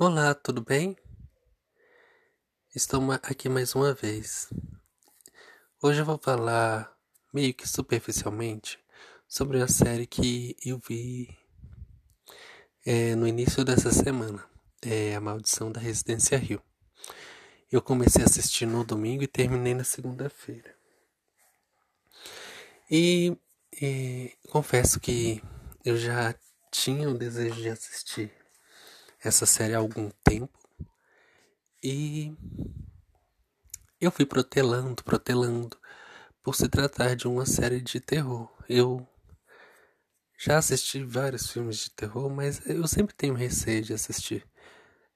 Olá, tudo bem? Estou aqui mais uma vez. Hoje eu vou falar, meio que superficialmente, sobre a série que eu vi é, no início dessa semana. É A Maldição da Residência Rio. Eu comecei a assistir no domingo e terminei na segunda-feira. E, e confesso que eu já tinha o desejo de assistir essa série há algum tempo. E eu fui protelando, protelando, por se tratar de uma série de terror. Eu já assisti vários filmes de terror, mas eu sempre tenho receio de assistir.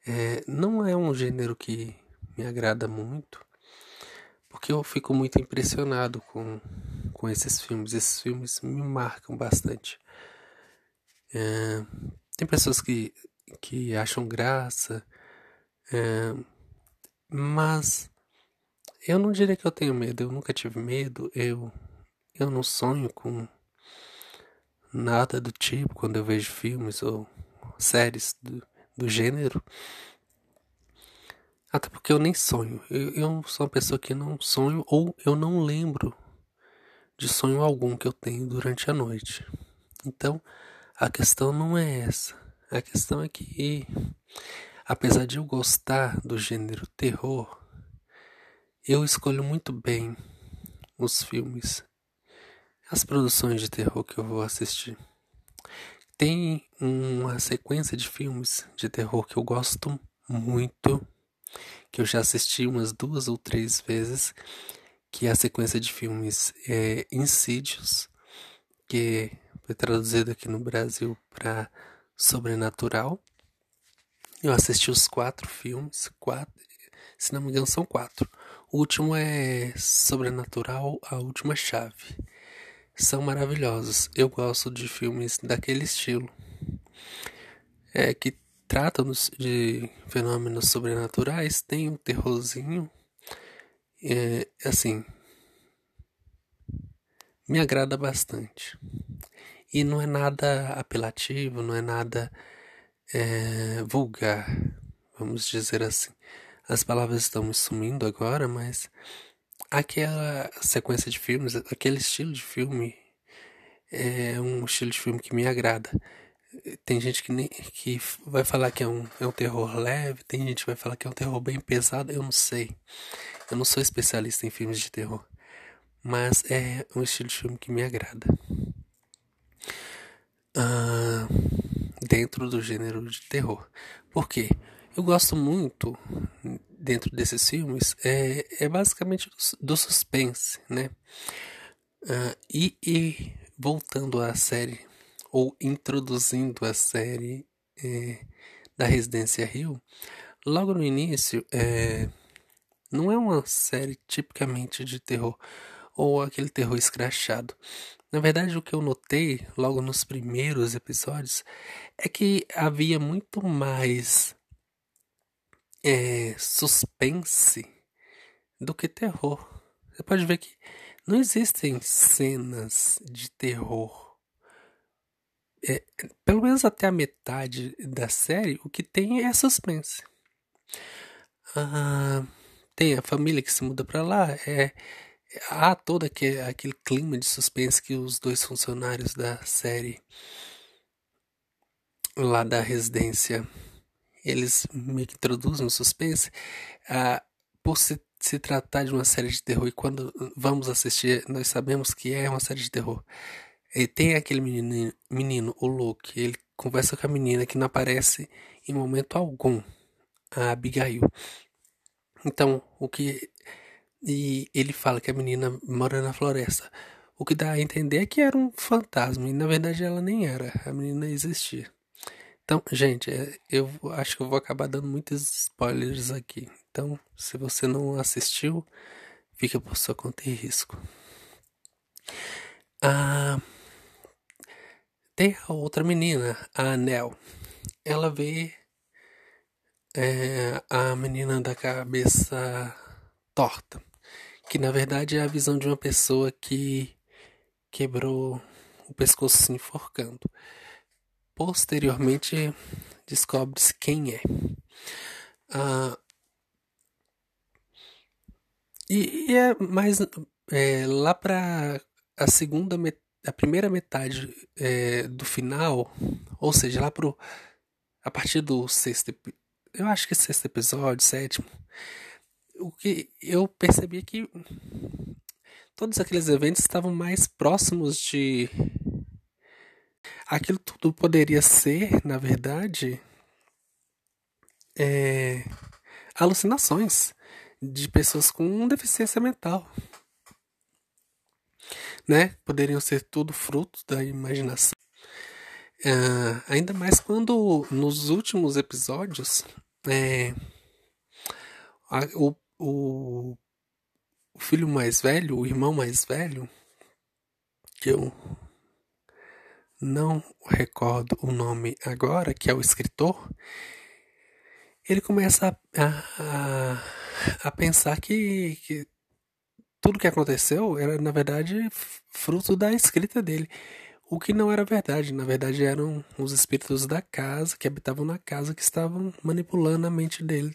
É, não é um gênero que me agrada muito, porque eu fico muito impressionado com, com esses filmes. Esses filmes me marcam bastante. É, tem pessoas que que acham graça, é, mas eu não diria que eu tenho medo, eu nunca tive medo, eu, eu não sonho com nada do tipo quando eu vejo filmes ou séries do, do gênero. Até porque eu nem sonho. Eu, eu sou uma pessoa que não sonho ou eu não lembro de sonho algum que eu tenho durante a noite. Então, a questão não é essa. A questão é que, apesar de eu gostar do gênero terror, eu escolho muito bem os filmes, as produções de terror que eu vou assistir. Tem uma sequência de filmes de terror que eu gosto muito, que eu já assisti umas duas ou três vezes, que é a sequência de filmes é, Insídios, que foi traduzido aqui no Brasil para Sobrenatural. Eu assisti os quatro filmes, quatro, se não me engano são quatro. O último é Sobrenatural, a última chave. São maravilhosos. Eu gosto de filmes daquele estilo. É que tratam de fenômenos sobrenaturais, tem um terrorzinho. É, assim, me agrada bastante. E não é nada apelativo, não é nada é, vulgar, vamos dizer assim. As palavras estão sumindo agora, mas aquela sequência de filmes, aquele estilo de filme é um estilo de filme que me agrada. Tem gente que, nem, que vai falar que é um, é um terror leve, tem gente que vai falar que é um terror bem pesado, eu não sei. Eu não sou especialista em filmes de terror, mas é um estilo de filme que me agrada uh, dentro do gênero de terror. Por quê? Eu gosto muito dentro desses filmes é, é basicamente do suspense, né? Uh, e, e, voltando à série ou introduzindo a série é, da Residência Rio, logo no início é, não é uma série tipicamente de terror ou aquele terror escrachado. Na verdade, o que eu notei logo nos primeiros episódios é que havia muito mais é, suspense do que terror. Você pode ver que não existem cenas de terror. É, pelo menos até a metade da série, o que tem é suspense. Ah, tem a família que se muda para lá, é há todo aquele, aquele clima de suspense que os dois funcionários da série lá da residência eles me introduzem o suspense. Ah, por se, se tratar de uma série de terror e quando vamos assistir nós sabemos que é uma série de terror. E tem aquele menino, menino o Luke ele conversa com a menina que não aparece em momento algum a Abigail. Então o que e ele fala que a menina mora na floresta. O que dá a entender é que era um fantasma. E na verdade ela nem era. A menina existia. Então, gente, é, eu acho que eu vou acabar dando muitos spoilers aqui. Então, se você não assistiu, fica por sua conta e risco. Ah, tem a outra menina, a Anel. Ela vê é, a menina da cabeça torta que na verdade é a visão de uma pessoa que quebrou o pescoço se enforcando. Posteriormente descobre-se quem é. Uh, e, e, é mais é, lá para a segunda a primeira metade é, do final, ou seja, lá pro a partir do sexto, eu acho que sexto episódio, sétimo, o que eu percebi é que todos aqueles eventos estavam mais próximos de aquilo tudo poderia ser, na verdade, é, alucinações de pessoas com deficiência mental. Né? Poderiam ser tudo fruto da imaginação. Uh, ainda mais quando nos últimos episódios é, a, o, o, o filho mais velho, o irmão mais velho, que eu não recordo o nome agora, que é o escritor, ele começa a, a, a pensar que, que tudo que aconteceu era, na verdade, fruto da escrita dele. O que não era verdade. Na verdade, eram os espíritos da casa, que habitavam na casa, que estavam manipulando a mente dele.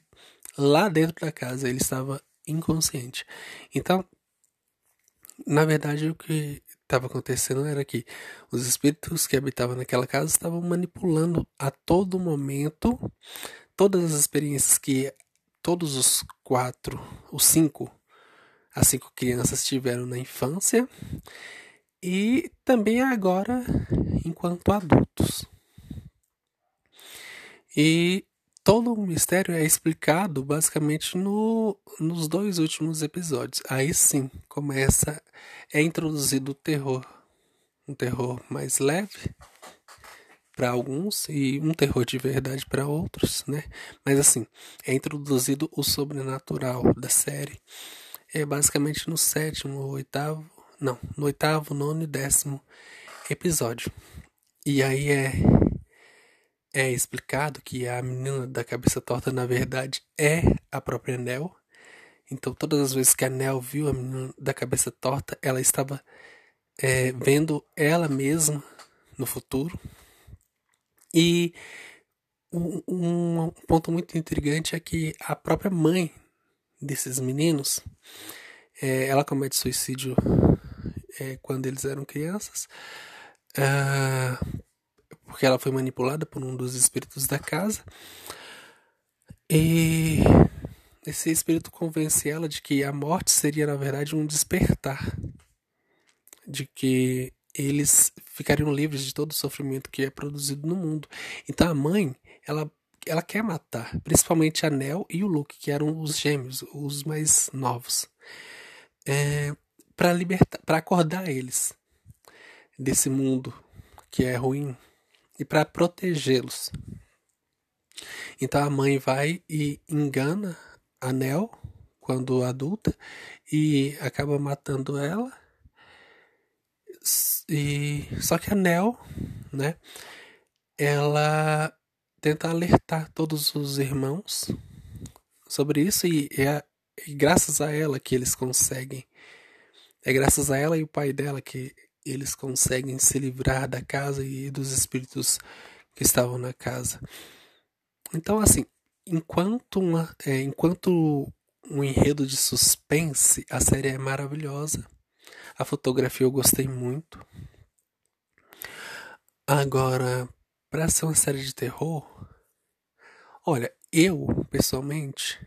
Lá dentro da casa, ele estava inconsciente. Então, na verdade, o que estava acontecendo era que os espíritos que habitavam naquela casa estavam manipulando a todo momento todas as experiências que todos os quatro, os cinco, as cinco crianças tiveram na infância e também agora enquanto adultos. E todo o mistério é explicado basicamente no, nos dois últimos episódios. Aí sim começa, é introduzido o terror, um terror mais leve para alguns e um terror de verdade para outros, né? Mas assim, é introduzido o sobrenatural da série. É basicamente no sétimo, oitavo, não, no oitavo, nono e décimo episódio. E aí é é explicado que a menina da cabeça torta na verdade é a própria Nell. Então todas as vezes que a Nell viu a menina da cabeça torta, ela estava é, vendo ela mesma no futuro e um, um, ponto muito intrigante é que a própria mãe desses meninos, é, ela comete suicídio é, quando eles eram crianças, é, porque ela foi manipulada por um dos espíritos da casa. E esse espírito convence ela de que a morte seria, na verdade, um despertar. De que eles ficariam livres de todo o sofrimento que é produzido no mundo. Então a mãe, ela ela quer matar, principalmente a Nell e o Luke, que eram os gêmeos, os mais novos, é, para libertar, para acordar eles desse mundo que é ruim e para protegê-los. Então a mãe vai e engana a Nell quando adulta e acaba matando ela e só que a Nel, né? Ela tenta alertar todos os irmãos sobre isso e é, é graças a ela que eles conseguem. É graças a ela e o pai dela que eles conseguem se livrar da casa e dos espíritos que estavam na casa. Então, assim, enquanto, uma, é, enquanto um enredo de suspense, a série é maravilhosa. A fotografia eu gostei muito. Agora, para ser uma série de terror, olha, eu pessoalmente,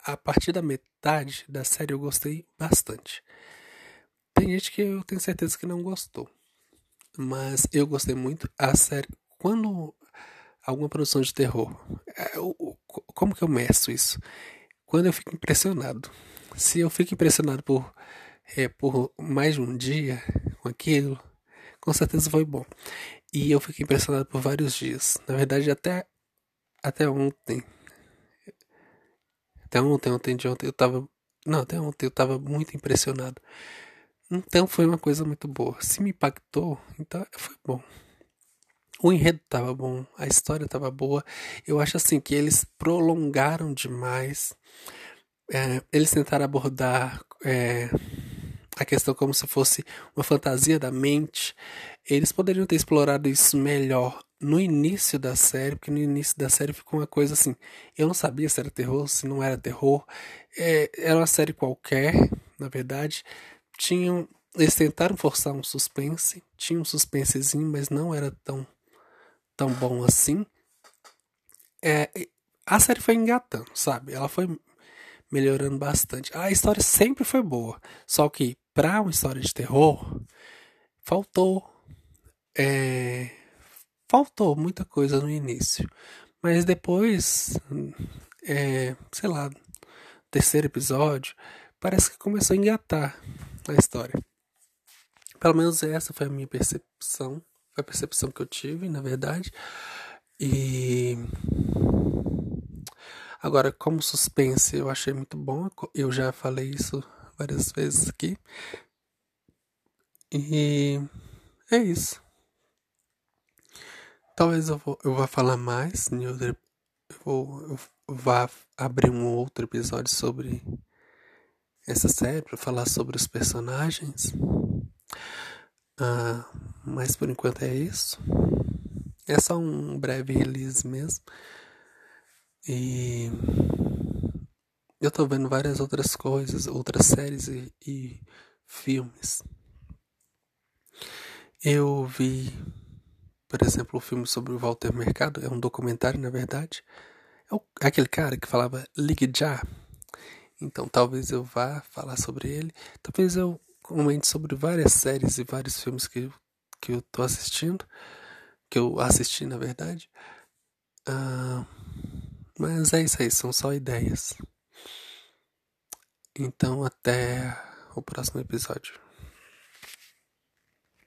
a partir da metade da série eu gostei bastante. Tem gente que eu tenho certeza que não gostou, mas eu gostei muito. A série, quando alguma produção de terror, é, como que eu meço isso? Quando eu fico impressionado. Se eu fico impressionado por é, por mais de um dia com aquilo, com certeza foi bom. E eu fiquei impressionado por vários dias. Na verdade, até, até ontem. Até ontem, ontem de ontem, eu tava. Não, até ontem eu tava muito impressionado. Então foi uma coisa muito boa. Se me impactou, então foi bom. O enredo tava bom, a história tava boa. Eu acho assim que eles prolongaram demais. É, eles tentaram abordar é, a questão como se fosse uma fantasia da mente, eles poderiam ter explorado isso melhor no início da série, porque no início da série ficou uma coisa assim. Eu não sabia se era terror, se não era terror. É, era uma série qualquer, na verdade. Tinham. Eles tentaram forçar um suspense. Tinha um suspensezinho, mas não era tão, tão bom assim. É, a série foi engatando, sabe? Ela foi melhorando bastante. A história sempre foi boa. Só que, pra uma história de terror, faltou. É, faltou muita coisa no início. Mas depois, é, sei lá, terceiro episódio, parece que começou a engatar a história. Pelo menos essa foi a minha percepção. Foi a percepção que eu tive, na verdade. E. Agora, como suspense, eu achei muito bom. Eu já falei isso várias vezes aqui. E. É isso. Talvez eu, vou, eu vá falar mais eu, vou, eu vá abrir um outro episódio sobre essa série para falar sobre os personagens. Ah, mas por enquanto é isso. É só um breve release mesmo. E eu tô vendo várias outras coisas, outras séries e, e filmes. Eu vi por exemplo, o filme sobre o Walter Mercado é um documentário, na verdade. É, é aquele cara que falava Ligue Já. Então talvez eu vá falar sobre ele. Talvez eu comente sobre várias séries e vários filmes que, que eu tô assistindo. Que eu assisti, na verdade. Uh, mas é isso aí, são só ideias. Então até o próximo episódio.